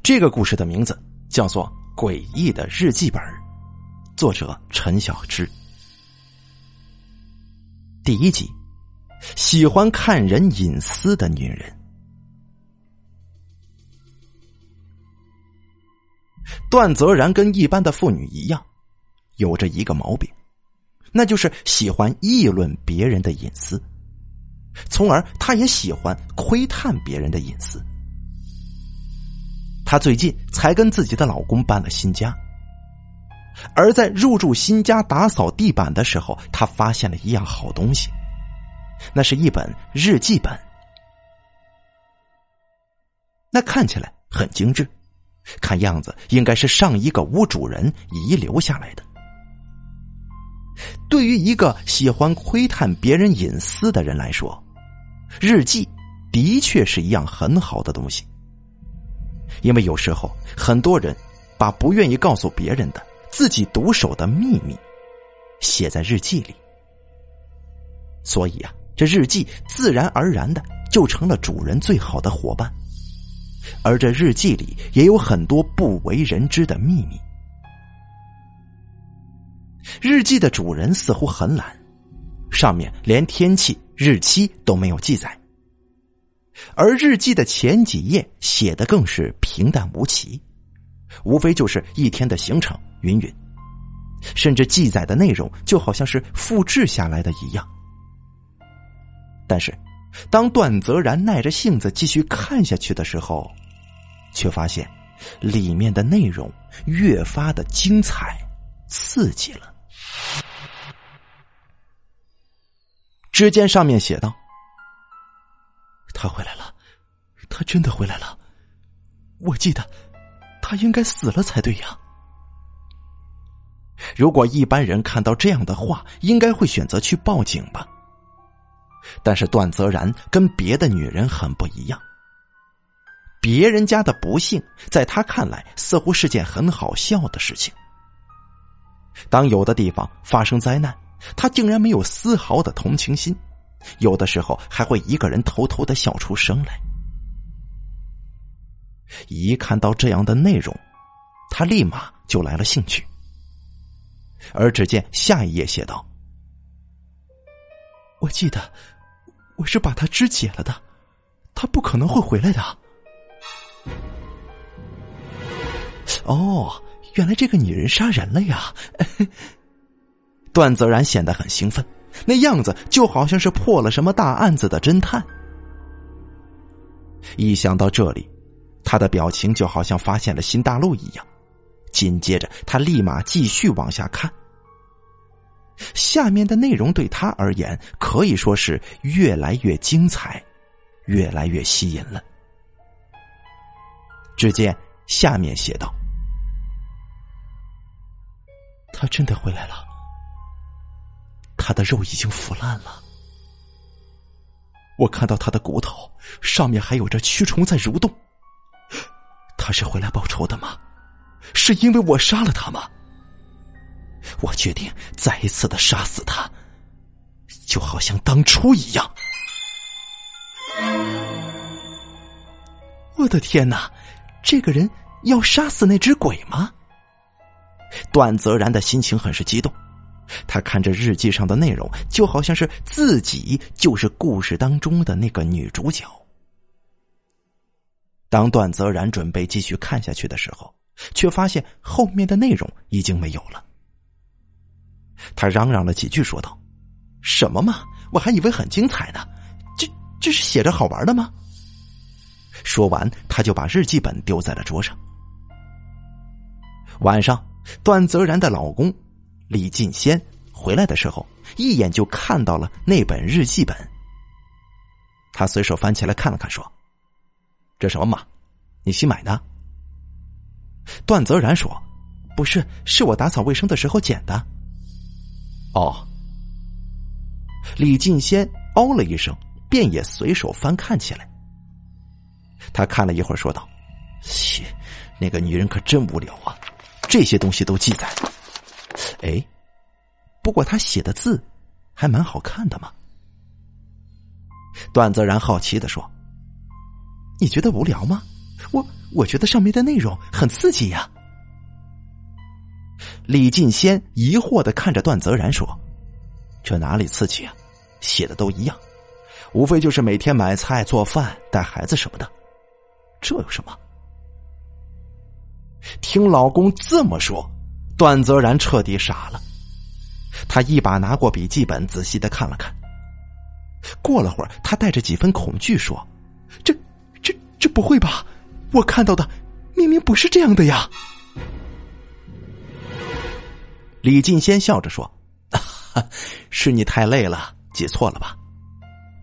这个故事的名字叫做《诡异的日记本》，作者陈小芝。第一集，喜欢看人隐私的女人。段泽然跟一般的妇女一样，有着一个毛病，那就是喜欢议论别人的隐私，从而她也喜欢窥探别人的隐私。她最近才跟自己的老公搬了新家，而在入住新家打扫地板的时候，她发现了一样好东西，那是一本日记本，那看起来很精致，看样子应该是上一个屋主人遗留下来的。对于一个喜欢窥探别人隐私的人来说，日记的确是一样很好的东西。因为有时候很多人把不愿意告诉别人的自己独守的秘密写在日记里，所以啊，这日记自然而然的就成了主人最好的伙伴。而这日记里也有很多不为人知的秘密。日记的主人似乎很懒，上面连天气、日期都没有记载。而日记的前几页写的更是平淡无奇，无非就是一天的行程，云云，甚至记载的内容就好像是复制下来的一样。但是，当段泽然耐着性子继续看下去的时候，却发现里面的内容越发的精彩、刺激了。只见上面写道。他回来了，他真的回来了。我记得，他应该死了才对呀。如果一般人看到这样的话，应该会选择去报警吧。但是段泽然跟别的女人很不一样，别人家的不幸，在他看来似乎是件很好笑的事情。当有的地方发生灾难，他竟然没有丝毫的同情心。有的时候还会一个人偷偷的笑出声来。一看到这样的内容，他立马就来了兴趣。而只见下一页写道：“我记得我是把他肢解了的，他不可能会回来的。”哦，原来这个女人杀人了呀！段泽然显得很兴奋。那样子就好像是破了什么大案子的侦探。一想到这里，他的表情就好像发现了新大陆一样。紧接着，他立马继续往下看。下面的内容对他而言可以说是越来越精彩，越来越吸引了。只见下面写道：“他真的回来了。”他的肉已经腐烂了，我看到他的骨头上面还有着蛆虫在蠕动。他是回来报仇的吗？是因为我杀了他吗？我决定再一次的杀死他，就好像当初一样。我的天哪！这个人要杀死那只鬼吗？段泽然的心情很是激动。他看着日记上的内容，就好像是自己就是故事当中的那个女主角。当段泽然准备继续看下去的时候，却发现后面的内容已经没有了。他嚷嚷了几句，说道：“什么嘛，我还以为很精彩呢，这这是写着好玩的吗？”说完，他就把日记本丢在了桌上。晚上，段泽然的老公。李进先回来的时候，一眼就看到了那本日记本。他随手翻起来看了看，说：“这什么嘛？你新买的？”段泽然说：“不是，是我打扫卫生的时候捡的。”哦。李进先哦了一声，便也随手翻看起来。他看了一会儿，说道：“切，那个女人可真无聊啊，这些东西都记载。”哎，不过他写的字还蛮好看的嘛。段泽然好奇的说：“你觉得无聊吗？我我觉得上面的内容很刺激呀。李进先疑惑的看着段泽然说：“这哪里刺激啊？写的都一样，无非就是每天买菜、做饭、带孩子什么的，这有什么？”听老公这么说，段泽然彻底傻了。他一把拿过笔记本，仔细的看了看。过了会儿，他带着几分恐惧说：“这、这、这不会吧？我看到的明明不是这样的呀！”李进先笑着说：“ 是你太累了，记错了吧？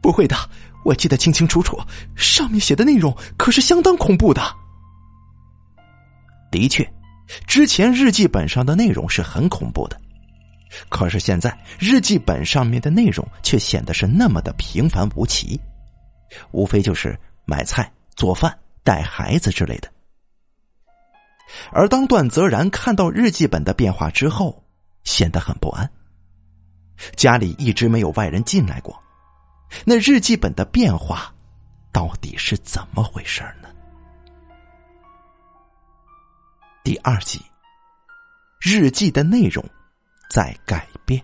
不会的，我记得清清楚楚，上面写的内容可是相当恐怖的。的确，之前日记本上的内容是很恐怖的。”可是现在日记本上面的内容却显得是那么的平凡无奇，无非就是买菜、做饭、带孩子之类的。而当段泽然看到日记本的变化之后，显得很不安。家里一直没有外人进来过，那日记本的变化到底是怎么回事呢？第二集，日记的内容。在改变。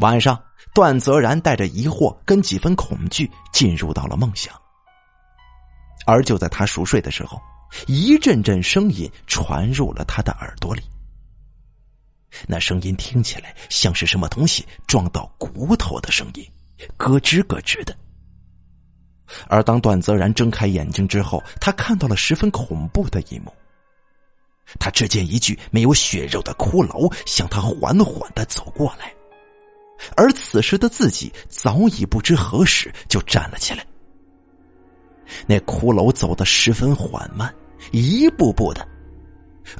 晚上，段泽然带着疑惑跟几分恐惧进入到了梦乡。而就在他熟睡的时候，一阵阵声音传入了他的耳朵里。那声音听起来像是什么东西撞到骨头的声音，咯吱咯吱的。而当段泽然睁开眼睛之后，他看到了十分恐怖的一幕。他只见一具没有血肉的骷髅向他缓缓的走过来，而此时的自己早已不知何时就站了起来。那骷髅走得十分缓慢，一步步的，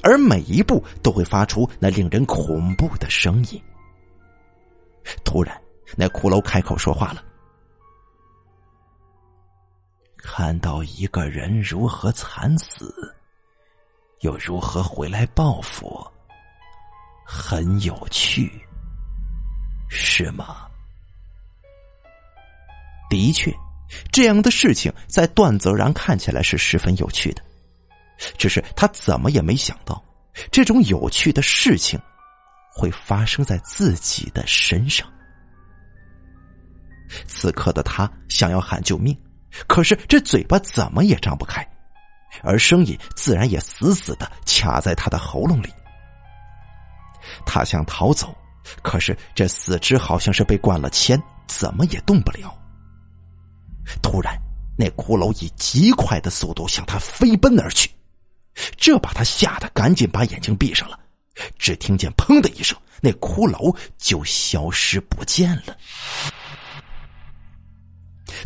而每一步都会发出那令人恐怖的声音。突然，那骷髅开口说话了：“看到一个人如何惨死。”又如何回来报复？很有趣，是吗？的确，这样的事情在段泽然看起来是十分有趣的。只是他怎么也没想到，这种有趣的事情会发生在自己的身上。此刻的他想要喊救命，可是这嘴巴怎么也张不开。而声音自然也死死的卡在他的喉咙里。他想逃走，可是这四肢好像是被灌了铅，怎么也动不了。突然，那骷髅以极快的速度向他飞奔而去，这把他吓得赶紧把眼睛闭上了。只听见“砰”的一声，那骷髅就消失不见了。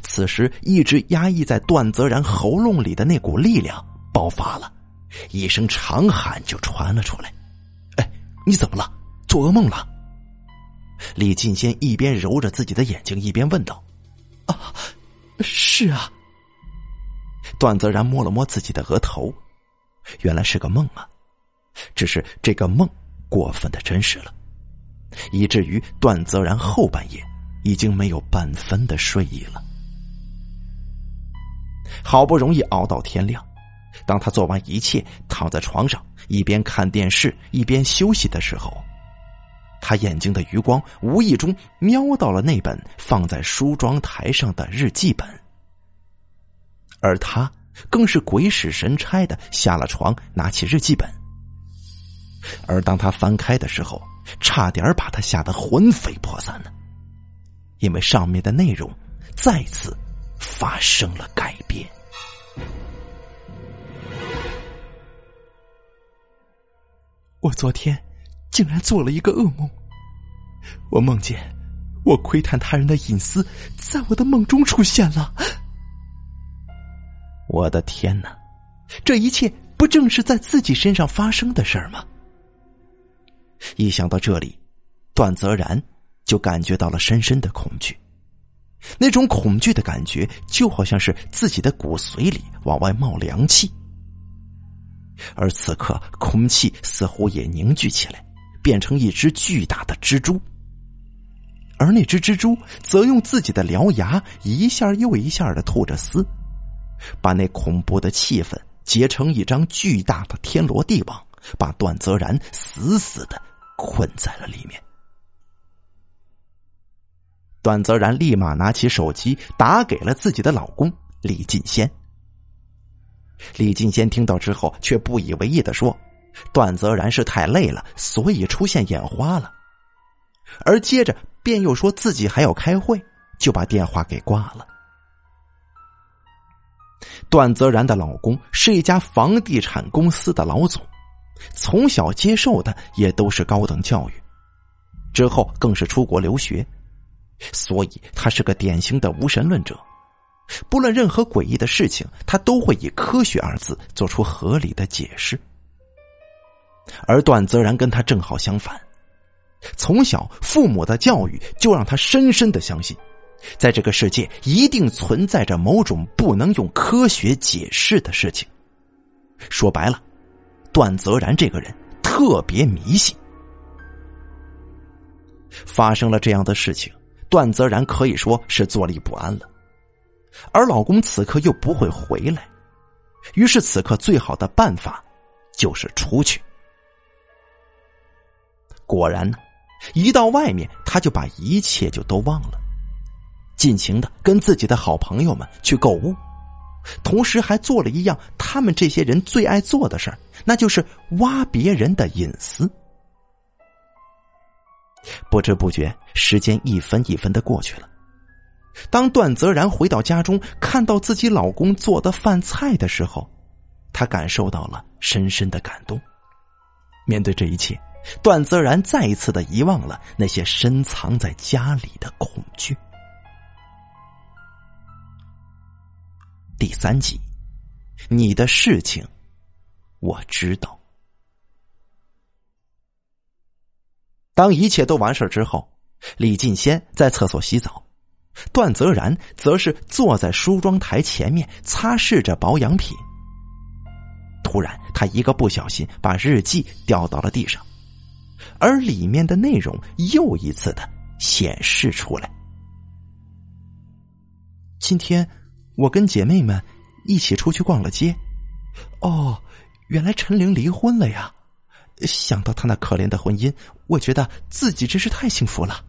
此时，一直压抑在段泽然喉咙里的那股力量爆发了，一声长喊就传了出来：“哎，你怎么了？做噩梦了？”李进先一边揉着自己的眼睛，一边问道：“啊，是啊。”段泽然摸了摸自己的额头，原来是个梦啊，只是这个梦过分的真实了，以至于段泽然后半夜已经没有半分的睡意了。好不容易熬到天亮，当他做完一切，躺在床上一边看电视一边休息的时候，他眼睛的余光无意中瞄到了那本放在梳妆台上的日记本，而他更是鬼使神差的下了床，拿起日记本。而当他翻开的时候，差点把他吓得魂飞魄散呢，因为上面的内容再次。发生了改变。我昨天竟然做了一个噩梦，我梦见我窥探他人的隐私，在我的梦中出现了。我的天哪，这一切不正是在自己身上发生的事儿吗？一想到这里，段泽然就感觉到了深深的恐惧。那种恐惧的感觉，就好像是自己的骨髓里往外冒凉气，而此刻空气似乎也凝聚起来，变成一只巨大的蜘蛛，而那只蜘蛛则用自己的獠牙一下又一下的吐着丝，把那恐怖的气氛结成一张巨大的天罗地网，把段泽然死死的困在了里面。段泽然立马拿起手机打给了自己的老公李进先。李进先听到之后，却不以为意的说：“段泽然是太累了，所以出现眼花了。”而接着便又说自己还要开会，就把电话给挂了。段泽然的老公是一家房地产公司的老总，从小接受的也都是高等教育，之后更是出国留学，所以他是个典型的无神论者。不论任何诡异的事情，他都会以“科学”二字做出合理的解释。而段泽然跟他正好相反，从小父母的教育就让他深深的相信，在这个世界一定存在着某种不能用科学解释的事情。说白了，段泽然这个人特别迷信。发生了这样的事情，段泽然可以说是坐立不安了。而老公此刻又不会回来，于是此刻最好的办法就是出去。果然呢，一到外面，他就把一切就都忘了，尽情的跟自己的好朋友们去购物，同时还做了一样他们这些人最爱做的事儿，那就是挖别人的隐私。不知不觉，时间一分一分的过去了。当段泽然回到家中，看到自己老公做的饭菜的时候，他感受到了深深的感动。面对这一切，段泽然再一次的遗忘了那些深藏在家里的恐惧。第三集，你的事情我知道。当一切都完事之后，李进先在厕所洗澡。段泽然则是坐在梳妆台前面擦拭着保养品。突然，他一个不小心把日记掉到了地上，而里面的内容又一次的显示出来。今天我跟姐妹们一起出去逛了街，哦，原来陈玲离婚了呀！想到她那可怜的婚姻，我觉得自己真是太幸福了。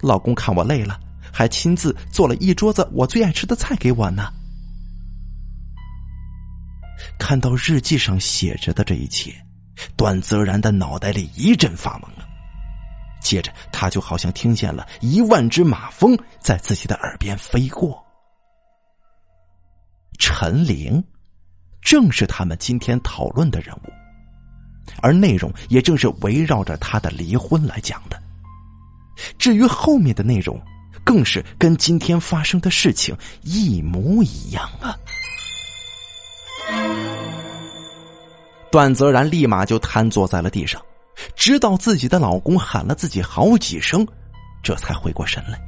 老公看我累了。还亲自做了一桌子我最爱吃的菜给我呢。看到日记上写着的这一切，段泽然的脑袋里一阵发懵了。接着，他就好像听见了一万只马蜂在自己的耳边飞过。陈玲，正是他们今天讨论的人物，而内容也正是围绕着他的离婚来讲的。至于后面的内容，更是跟今天发生的事情一模一样啊！段泽然立马就瘫坐在了地上，直到自己的老公喊了自己好几声，这才回过神来。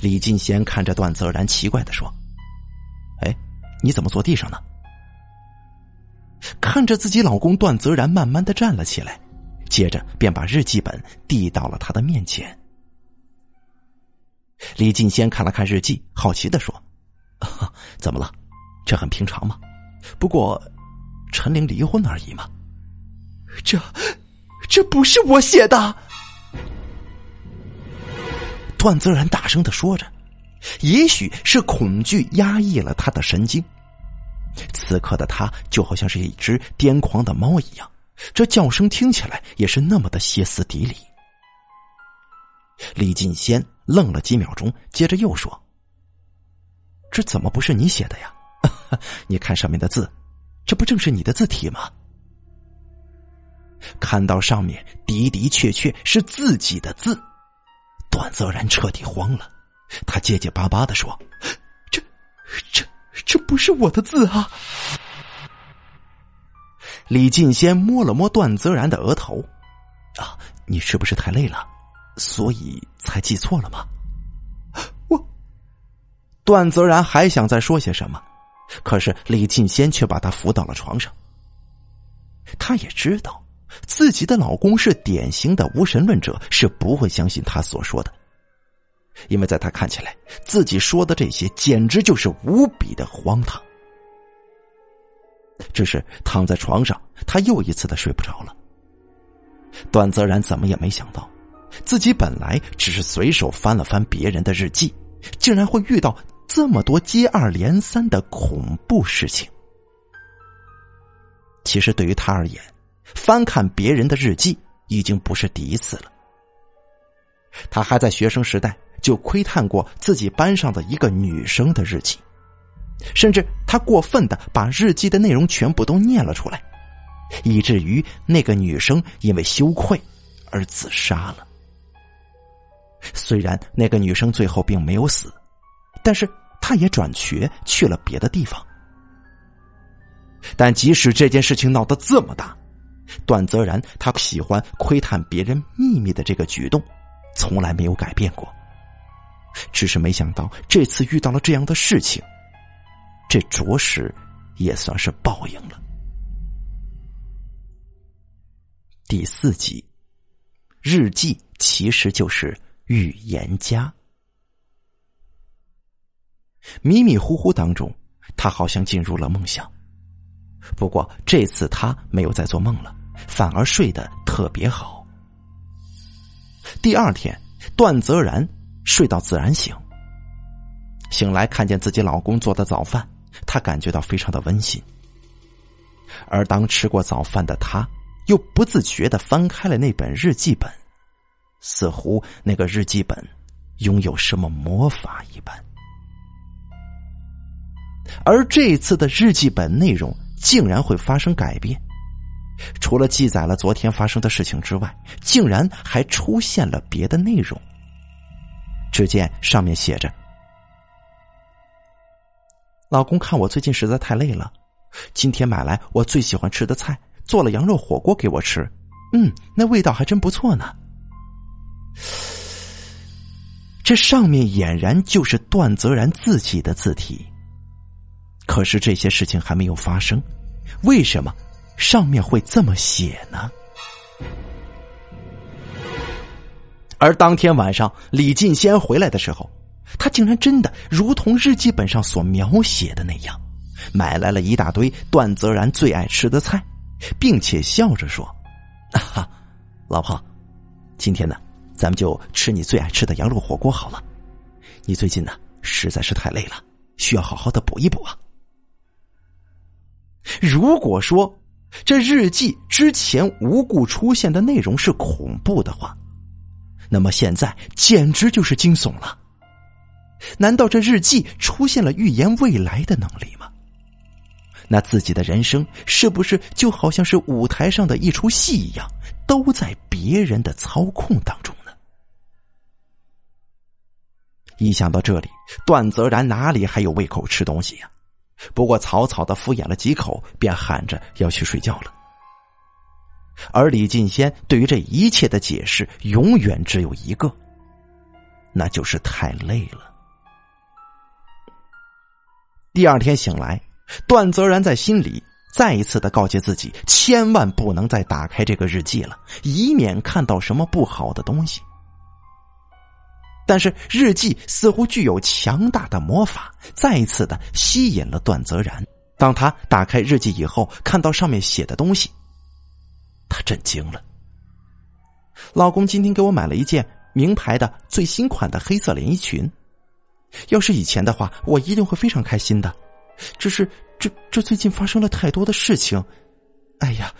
李进贤看着段泽然，奇怪的说：“哎，你怎么坐地上呢？”看着自己老公段泽然慢慢的站了起来，接着便把日记本递到了他的面前。李进先看了看日记，好奇的说：“怎么了？这很平常嘛？不过，陈玲离婚而已嘛。这，这不是我写的。”段泽然大声的说着，也许是恐惧压抑了他的神经，此刻的他就好像是一只癫狂的猫一样，这叫声听起来也是那么的歇斯底里。李进先。愣了几秒钟，接着又说：“这怎么不是你写的呀？你看上面的字，这不正是你的字体吗？”看到上面的的确确是自己的字，段泽然彻底慌了，他结结巴巴的说：“这、这、这不是我的字啊！”李进先摸了摸段泽然的额头：“啊，你是不是太累了？”所以才记错了吗？我段泽然还想再说些什么，可是李进先却把他扶到了床上。他也知道自己的老公是典型的无神论者，是不会相信他所说的。因为在他看起来，自己说的这些简直就是无比的荒唐。只是躺在床上，他又一次的睡不着了。段泽然怎么也没想到，自己本来只是随手翻了翻别人的日记，竟然会遇到这么多接二连三的恐怖事情。其实对于他而言，翻看别人的日记已经不是第一次了。他还在学生时代就窥探过自己班上的一个女生的日记。甚至他过分的把日记的内容全部都念了出来，以至于那个女生因为羞愧而自杀了。虽然那个女生最后并没有死，但是她也转学去了别的地方。但即使这件事情闹得这么大，段泽然他喜欢窥探别人秘密的这个举动，从来没有改变过。只是没想到这次遇到了这样的事情。这着实也算是报应了。第四集，日记其实就是预言家。迷迷糊糊当中，他好像进入了梦乡。不过这次他没有再做梦了，反而睡得特别好。第二天，段泽然睡到自然醒，醒来看见自己老公做的早饭。她感觉到非常的温馨，而当吃过早饭的她，又不自觉的翻开了那本日记本，似乎那个日记本拥有什么魔法一般。而这次的日记本内容竟然会发生改变，除了记载了昨天发生的事情之外，竟然还出现了别的内容。只见上面写着。老公看我最近实在太累了，今天买来我最喜欢吃的菜，做了羊肉火锅给我吃。嗯，那味道还真不错呢。这上面俨然就是段泽然自己的字体。可是这些事情还没有发生，为什么上面会这么写呢？而当天晚上，李进先回来的时候。他竟然真的如同日记本上所描写的那样，买来了一大堆段泽然最爱吃的菜，并且笑着说：“ 啊哈，老婆，今天呢，咱们就吃你最爱吃的羊肉火锅好了。你最近呢实在是太累了，需要好好的补一补啊。”如果说这日记之前无故出现的内容是恐怖的话，那么现在简直就是惊悚了。难道这日记出现了预言未来的能力吗？那自己的人生是不是就好像是舞台上的一出戏一样，都在别人的操控当中呢？一想到这里，段泽然哪里还有胃口吃东西呀？不过草草的敷衍了几口，便喊着要去睡觉了。而李进先对于这一切的解释，永远只有一个，那就是太累了。第二天醒来，段泽然在心里再一次的告诫自己，千万不能再打开这个日记了，以免看到什么不好的东西。但是日记似乎具有强大的魔法，再一次的吸引了段泽然。当他打开日记以后，看到上面写的东西，他震惊了。老公今天给我买了一件名牌的最新款的黑色连衣裙。要是以前的话，我一定会非常开心的。只是这这最近发生了太多的事情，哎呀，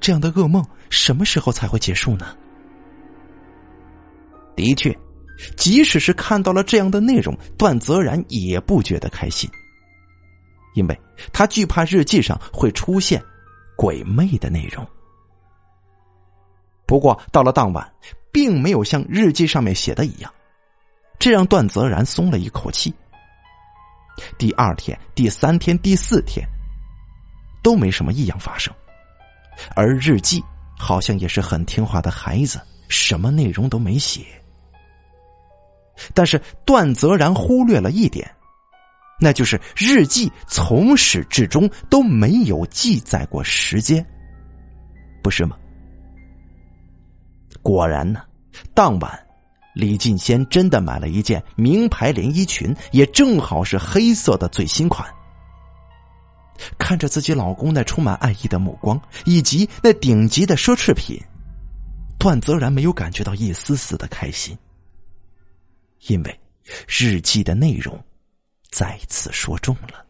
这样的噩梦什么时候才会结束呢？的确，即使是看到了这样的内容，段泽然也不觉得开心，因为他惧怕日记上会出现鬼魅的内容。不过到了当晚，并没有像日记上面写的一样。这让段泽然松了一口气。第二天、第三天、第四天，都没什么异样发生，而日记好像也是很听话的孩子，什么内容都没写。但是段泽然忽略了一点，那就是日记从始至终都没有记载过时间，不是吗？果然呢，当晚。李进先真的买了一件名牌连衣裙，也正好是黑色的最新款。看着自己老公那充满爱意的目光，以及那顶级的奢侈品，段泽然没有感觉到一丝丝的开心，因为日记的内容再次说中了。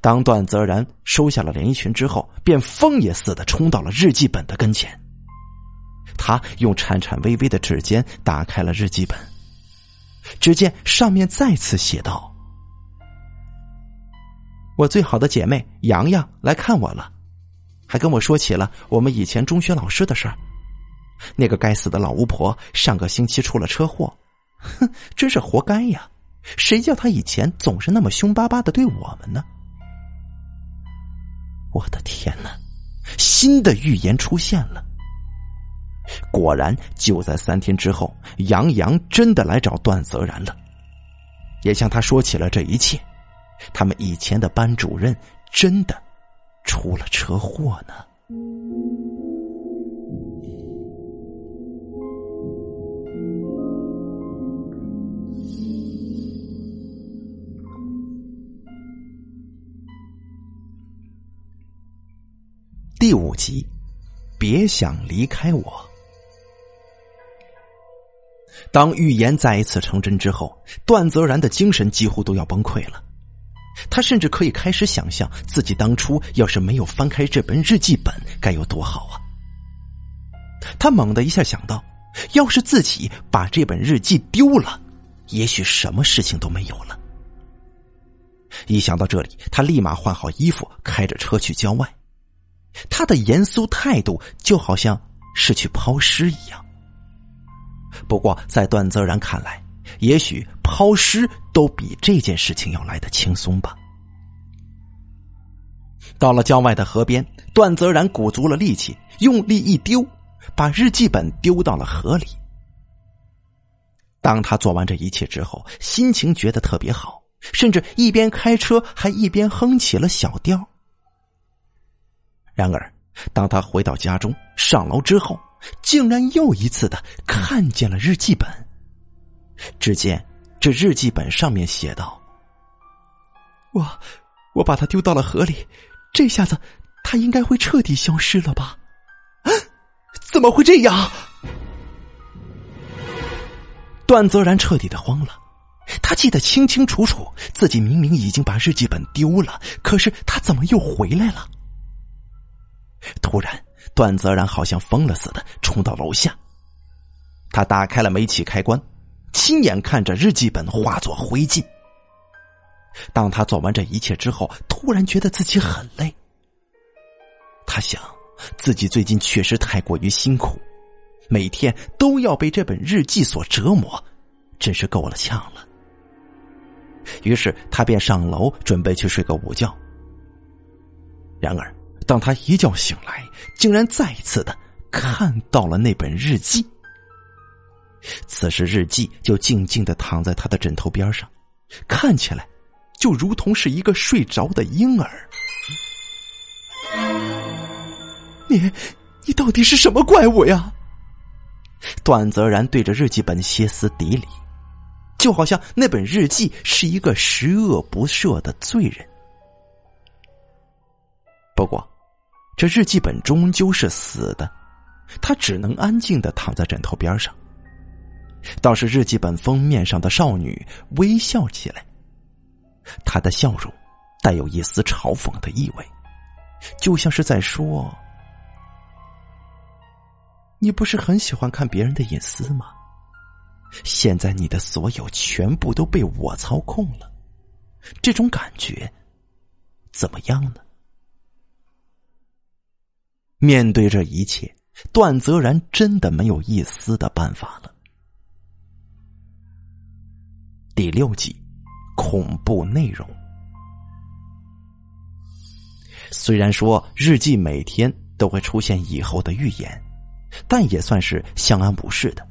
当段泽然收下了连衣裙之后，便疯也似的冲到了日记本的跟前。他用颤颤巍巍的指尖打开了日记本，只见上面再次写道。我最好的姐妹洋洋来看我了，还跟我说起了我们以前中学老师的事儿。那个该死的老巫婆上个星期出了车祸，哼，真是活该呀！谁叫她以前总是那么凶巴巴的对我们呢？我的天哪！新的预言出现了。果然，就在三天之后，杨洋真的来找段泽然了，也向他说起了这一切。他们以前的班主任真的出了车祸呢。第五集，别想离开我。当预言再一次成真之后，段泽然的精神几乎都要崩溃了。他甚至可以开始想象自己当初要是没有翻开这本日记本该有多好啊！他猛地一下想到，要是自己把这本日记丢了，也许什么事情都没有了。一想到这里，他立马换好衣服，开着车去郊外。他的严肃态度就好像是去抛尸一样。不过，在段泽然看来，也许抛尸都比这件事情要来的轻松吧。到了郊外的河边，段泽然鼓足了力气，用力一丢，把日记本丢到了河里。当他做完这一切之后，心情觉得特别好，甚至一边开车还一边哼起了小调。然而，当他回到家中上楼之后，竟然又一次的看见了日记本。只见这日记本上面写道：“我，我把它丢到了河里，这下子它应该会彻底消失了吧？怎么会这样？”段泽然彻底的慌了，他记得清清楚楚，自己明明已经把日记本丢了，可是他怎么又回来了？突然，段泽然好像疯了似的冲到楼下，他打开了煤气开关。亲眼看着日记本化作灰烬。当他做完这一切之后，突然觉得自己很累。他想，自己最近确实太过于辛苦，每天都要被这本日记所折磨，真是够了呛了。于是他便上楼准备去睡个午觉。然而，当他一觉醒来，竟然再一次的看到了那本日记。此时，日记就静静的躺在他的枕头边上，看起来就如同是一个睡着的婴儿。你，你到底是什么怪物呀？段泽然对着日记本歇斯底里，就好像那本日记是一个十恶不赦的罪人。不过，这日记本终究是死的，他只能安静的躺在枕头边上。倒是日记本封面上的少女微笑起来，她的笑容带有一丝嘲讽的意味，就像是在说：“你不是很喜欢看别人的隐私吗？现在你的所有全部都被我操控了，这种感觉怎么样呢？”面对这一切，段泽然真的没有一丝的办法了。第六集，恐怖内容。虽然说日记每天都会出现以后的预言，但也算是相安无事的。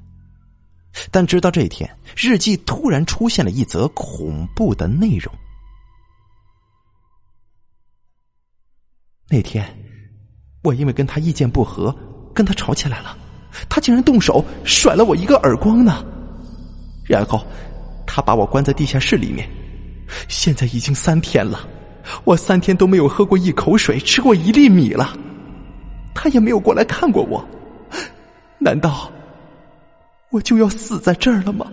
但直到这一天，日记突然出现了一则恐怖的内容。那天，我因为跟他意见不合，跟他吵起来了，他竟然动手甩了我一个耳光呢。然后，他把我关在地下室里面。现在已经三天了，我三天都没有喝过一口水，吃过一粒米了。他也没有过来看过我。难道我就要死在这儿了吗？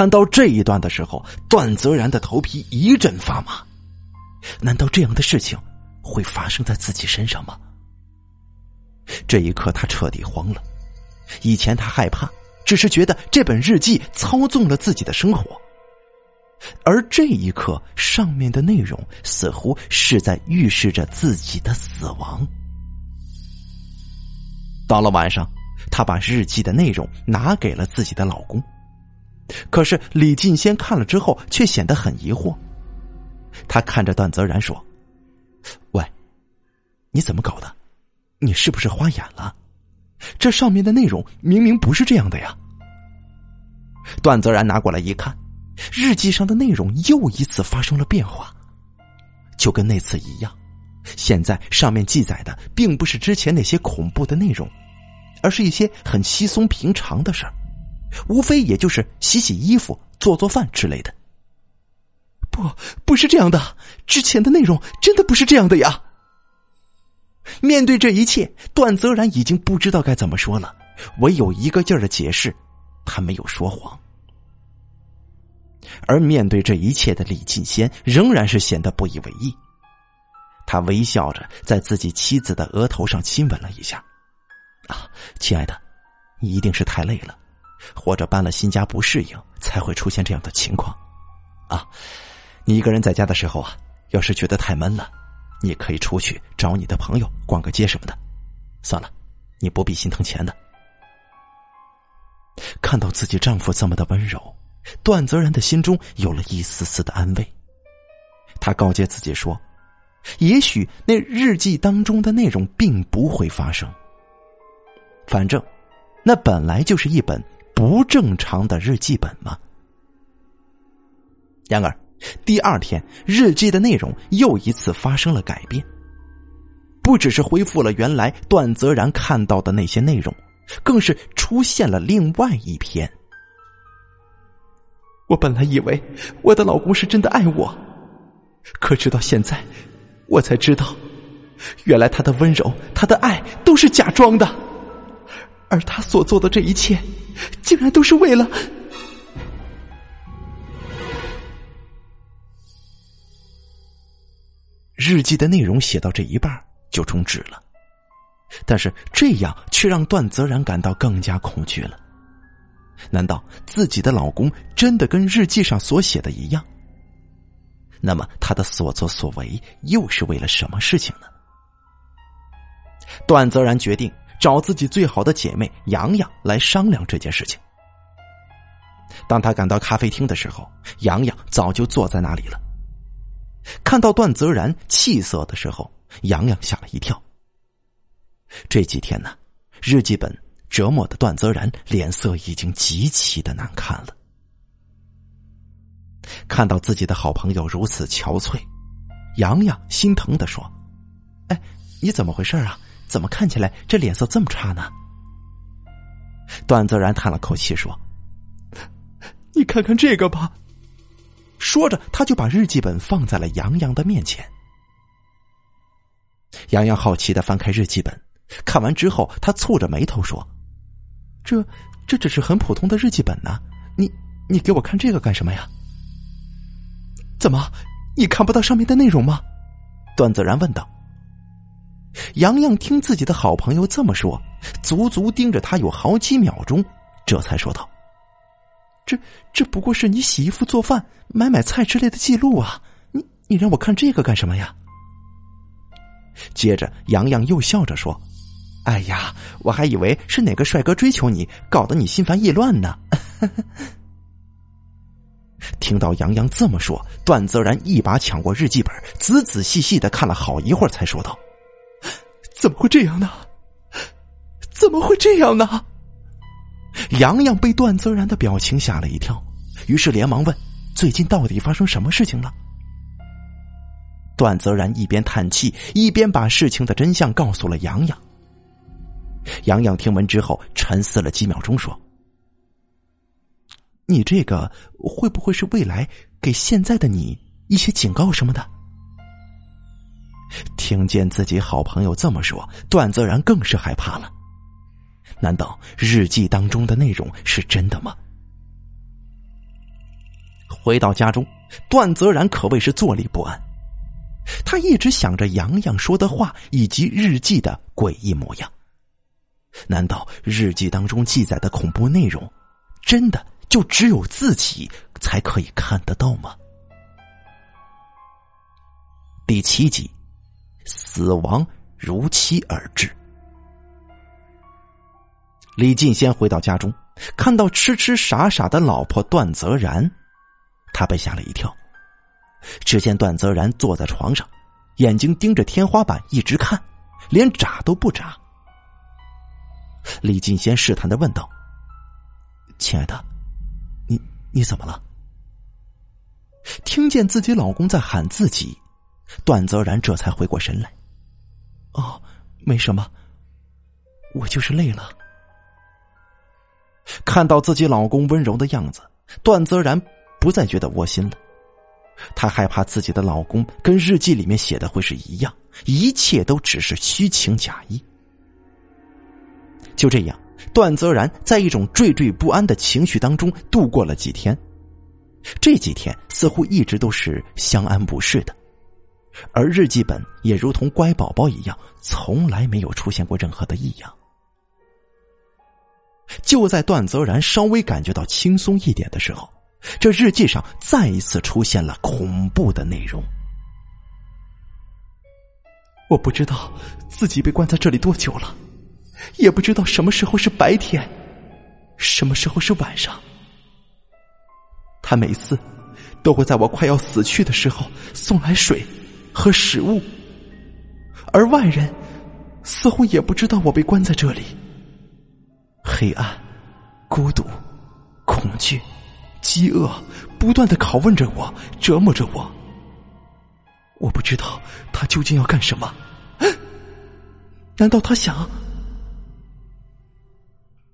看到这一段的时候，段泽然的头皮一阵发麻。难道这样的事情会发生在自己身上吗？这一刻，他彻底慌了。以前他害怕，只是觉得这本日记操纵了自己的生活，而这一刻，上面的内容似乎是在预示着自己的死亡。到了晚上，他把日记的内容拿给了自己的老公。可是李进先看了之后，却显得很疑惑。他看着段泽然说：“喂，你怎么搞的？你是不是花眼了？这上面的内容明明不是这样的呀！”段泽然拿过来一看，日记上的内容又一次发生了变化，就跟那次一样。现在上面记载的并不是之前那些恐怖的内容，而是一些很稀松平常的事儿。无非也就是洗洗衣服、做做饭之类的。不，不是这样的。之前的内容真的不是这样的呀。面对这一切，段泽然已经不知道该怎么说了，唯有一个劲儿的解释，他没有说谎。而面对这一切的李进先仍然是显得不以为意。他微笑着在自己妻子的额头上亲吻了一下。啊，亲爱的，你一定是太累了。或者搬了新家不适应，才会出现这样的情况，啊！你一个人在家的时候啊，要是觉得太闷了，你可以出去找你的朋友逛个街什么的。算了，你不必心疼钱的。看到自己丈夫这么的温柔，段泽然的心中有了一丝丝的安慰。他告诫自己说：“也许那日记当中的内容并不会发生，反正那本来就是一本。”不正常的日记本吗？然而，第二天日记的内容又一次发生了改变。不只是恢复了原来段泽然看到的那些内容，更是出现了另外一篇。我本来以为我的老公是真的爱我，可直到现在，我才知道，原来他的温柔、他的爱都是假装的，而他所做的这一切。竟然都是为了日记的内容写到这一半就终止了，但是这样却让段泽然感到更加恐惧了。难道自己的老公真的跟日记上所写的一样？那么他的所作所为又是为了什么事情呢？段泽然决定。找自己最好的姐妹洋洋来商量这件事情。当他赶到咖啡厅的时候，洋洋早就坐在那里了。看到段泽然气色的时候，洋洋吓了一跳。这几天呢，日记本折磨的段泽然脸色已经极其的难看了。看到自己的好朋友如此憔悴，洋洋心疼的说：“哎，你怎么回事啊？”怎么看起来这脸色这么差呢？段泽然叹了口气说：“你看看这个吧。”说着，他就把日记本放在了杨洋的面前。杨洋好奇的翻开日记本，看完之后，他蹙着眉头说：“这这只是很普通的日记本呢，你你给我看这个干什么呀？怎么，你看不到上面的内容吗？”段泽然问道。洋洋听自己的好朋友这么说，足足盯着他有好几秒钟，这才说道：“这这不过是你洗衣服、做饭、买买菜之类的记录啊！你你让我看这个干什么呀？”接着，洋洋又笑着说：“哎呀，我还以为是哪个帅哥追求你，搞得你心烦意乱呢。”听到洋洋这么说，段泽然一把抢过日记本，仔仔细细的看了好一会儿，才说道。怎么会这样呢？怎么会这样呢？洋洋被段泽然的表情吓了一跳，于是连忙问：“最近到底发生什么事情了？”段泽然一边叹气，一边把事情的真相告诉了杨洋。杨洋听闻之后，沉思了几秒钟，说：“你这个会不会是未来给现在的你一些警告什么的？”听见自己好朋友这么说，段泽然更是害怕了。难道日记当中的内容是真的吗？回到家中，段泽然可谓是坐立不安。他一直想着洋洋说的话以及日记的诡异模样。难道日记当中记载的恐怖内容，真的就只有自己才可以看得到吗？第七集，死亡如期而至。李进先回到家中，看到痴痴傻傻的老婆段泽然，他被吓了一跳。只见段泽然坐在床上，眼睛盯着天花板一直看，连眨都不眨。李进先试探的问道：“亲爱的，你你怎么了？”听见自己老公在喊自己，段泽然这才回过神来：“哦，没什么，我就是累了。”看到自己老公温柔的样子，段泽然不再觉得窝心了。她害怕自己的老公跟日记里面写的会是一样，一切都只是虚情假意。就这样，段泽然在一种惴惴不安的情绪当中度过了几天。这几天似乎一直都是相安无事的，而日记本也如同乖宝宝一样，从来没有出现过任何的异样。就在段泽然稍微感觉到轻松一点的时候。这日记上再一次出现了恐怖的内容。我不知道自己被关在这里多久了，也不知道什么时候是白天，什么时候是晚上。他每次都会在我快要死去的时候送来水和食物，而外人似乎也不知道我被关在这里。黑暗、孤独、恐惧。饥饿不断的拷问着我，折磨着我。我不知道他究竟要干什么？难道他想？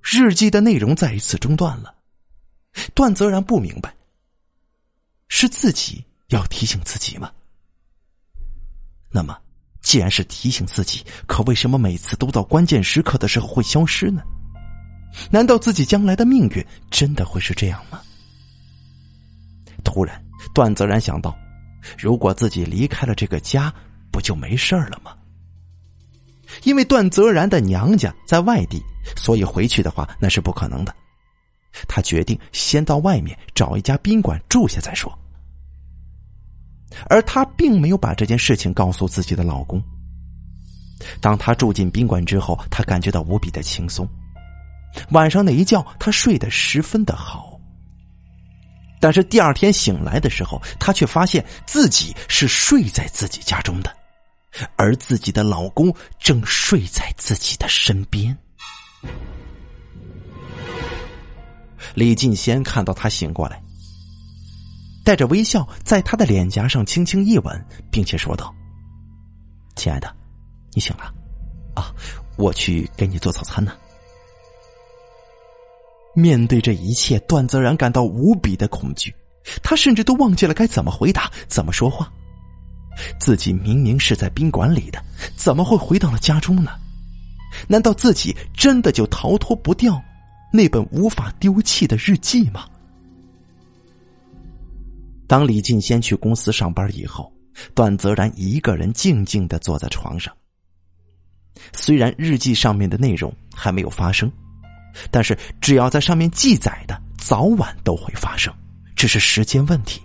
日记的内容再一次中断了。段泽然不明白，是自己要提醒自己吗？那么，既然是提醒自己，可为什么每次都到关键时刻的时候会消失呢？难道自己将来的命运真的会是这样吗？突然，段泽然想到，如果自己离开了这个家，不就没事了吗？因为段泽然的娘家在外地，所以回去的话那是不可能的。他决定先到外面找一家宾馆住下再说。而她并没有把这件事情告诉自己的老公。当她住进宾馆之后，她感觉到无比的轻松，晚上那一觉她睡得十分的好。但是第二天醒来的时候，她却发现自己是睡在自己家中的，而自己的老公正睡在自己的身边。李进先看到她醒过来，带着微笑在他的脸颊上轻轻一吻，并且说道：“亲爱的，你醒了啊，我去给你做早餐呢。”面对这一切，段泽然感到无比的恐惧，他甚至都忘记了该怎么回答、怎么说话。自己明明是在宾馆里的，怎么会回到了家中呢？难道自己真的就逃脱不掉那本无法丢弃的日记吗？当李进先去公司上班以后，段泽然一个人静静的坐在床上。虽然日记上面的内容还没有发生。但是，只要在上面记载的，早晚都会发生，只是时间问题。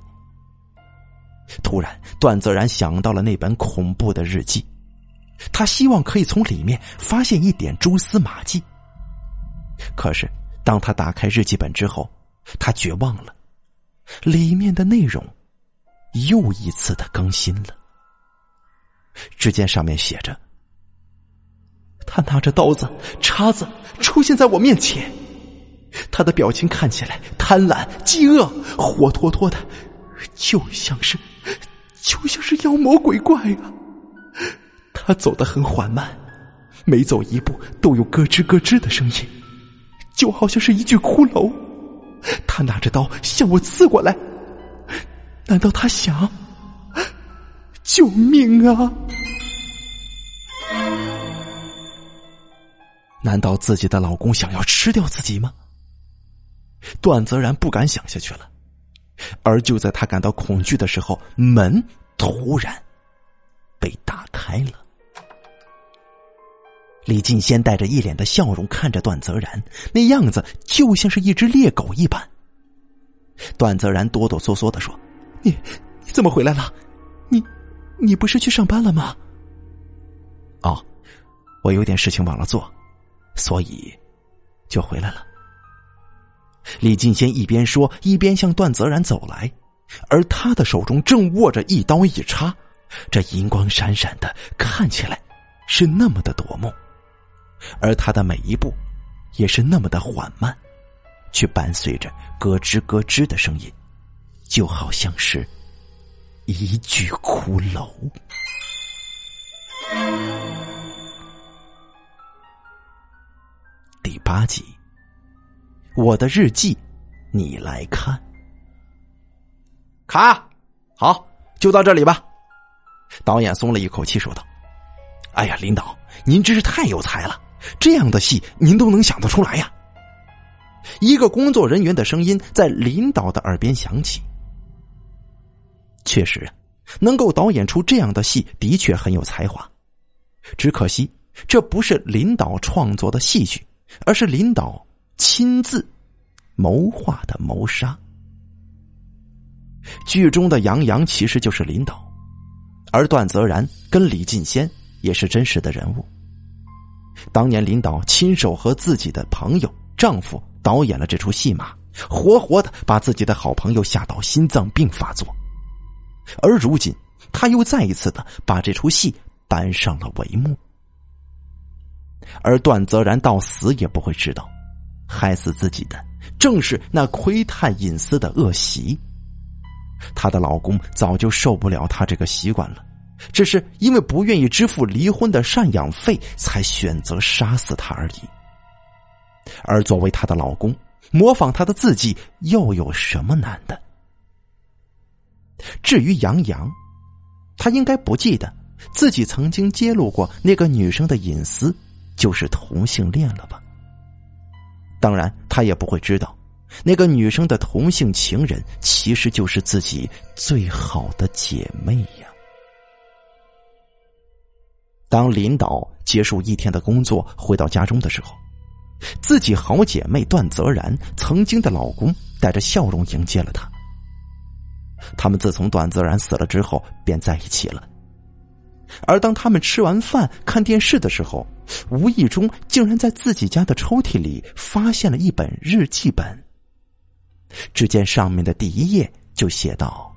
突然，段泽然想到了那本恐怖的日记，他希望可以从里面发现一点蛛丝马迹。可是，当他打开日记本之后，他绝望了，里面的内容又一次的更新了。只见上面写着。他拿着刀子、叉子出现在我面前，他的表情看起来贪婪、饥饿、活脱脱的，就像是，就像是妖魔鬼怪啊！他走得很缓慢，每走一步都有咯吱咯吱的声音，就好像是一具骷髅。他拿着刀向我刺过来，难道他想？救命啊！难道自己的老公想要吃掉自己吗？段泽然不敢想下去了。而就在他感到恐惧的时候，门突然被打开了。李进先带着一脸的笑容看着段泽然，那样子就像是一只猎狗一般。段泽然哆哆嗦嗦的说：“你你怎么回来了？你你不是去上班了吗？”“哦，我有点事情忘了做，所以就回来了。”李进先一边说，一边向段泽然走来，而他的手中正握着一刀一叉，这银光闪闪的，看起来是那么的夺目，而他的每一步也是那么的缓慢，却伴随着咯吱咯吱的声音，就好像是一具骷髅。第八集。我的日记，你来看。卡，好，就到这里吧。导演松了一口气，说道：“哎呀，领导，您真是太有才了，这样的戏您都能想得出来呀！”一个工作人员的声音在领导的耳边响起。确实，能够导演出这样的戏，的确很有才华。只可惜，这不是领导创作的戏剧，而是领导。亲自谋划的谋杀。剧中的杨洋其实就是领导，而段泽然跟李进先也是真实的人物。当年领导亲手和自己的朋友、丈夫导演了这出戏码，活活的把自己的好朋友吓到心脏病发作，而如今他又再一次的把这出戏搬上了帷幕，而段泽然到死也不会知道。害死自己的正是那窥探隐私的恶习。她的老公早就受不了她这个习惯了，只是因为不愿意支付离婚的赡养费，才选择杀死她而已。而作为她的老公，模仿她的字迹又有什么难的？至于杨洋，他应该不记得自己曾经揭露过那个女生的隐私，就是同性恋了吧？当然，他也不会知道，那个女生的同性情人其实就是自己最好的姐妹呀。当领导结束一天的工作回到家中的时候，自己好姐妹段泽然曾经的老公带着笑容迎接了她。他们自从段泽然死了之后便在一起了。而当他们吃完饭看电视的时候，无意中竟然在自己家的抽屉里发现了一本日记本。只见上面的第一页就写道：“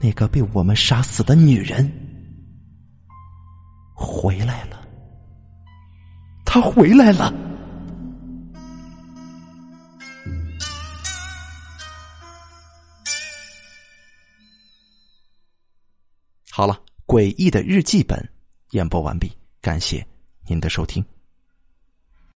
那个被我们杀死的女人回来了，他回来了。”好了，诡异的日记本演播完毕，感谢您的收听。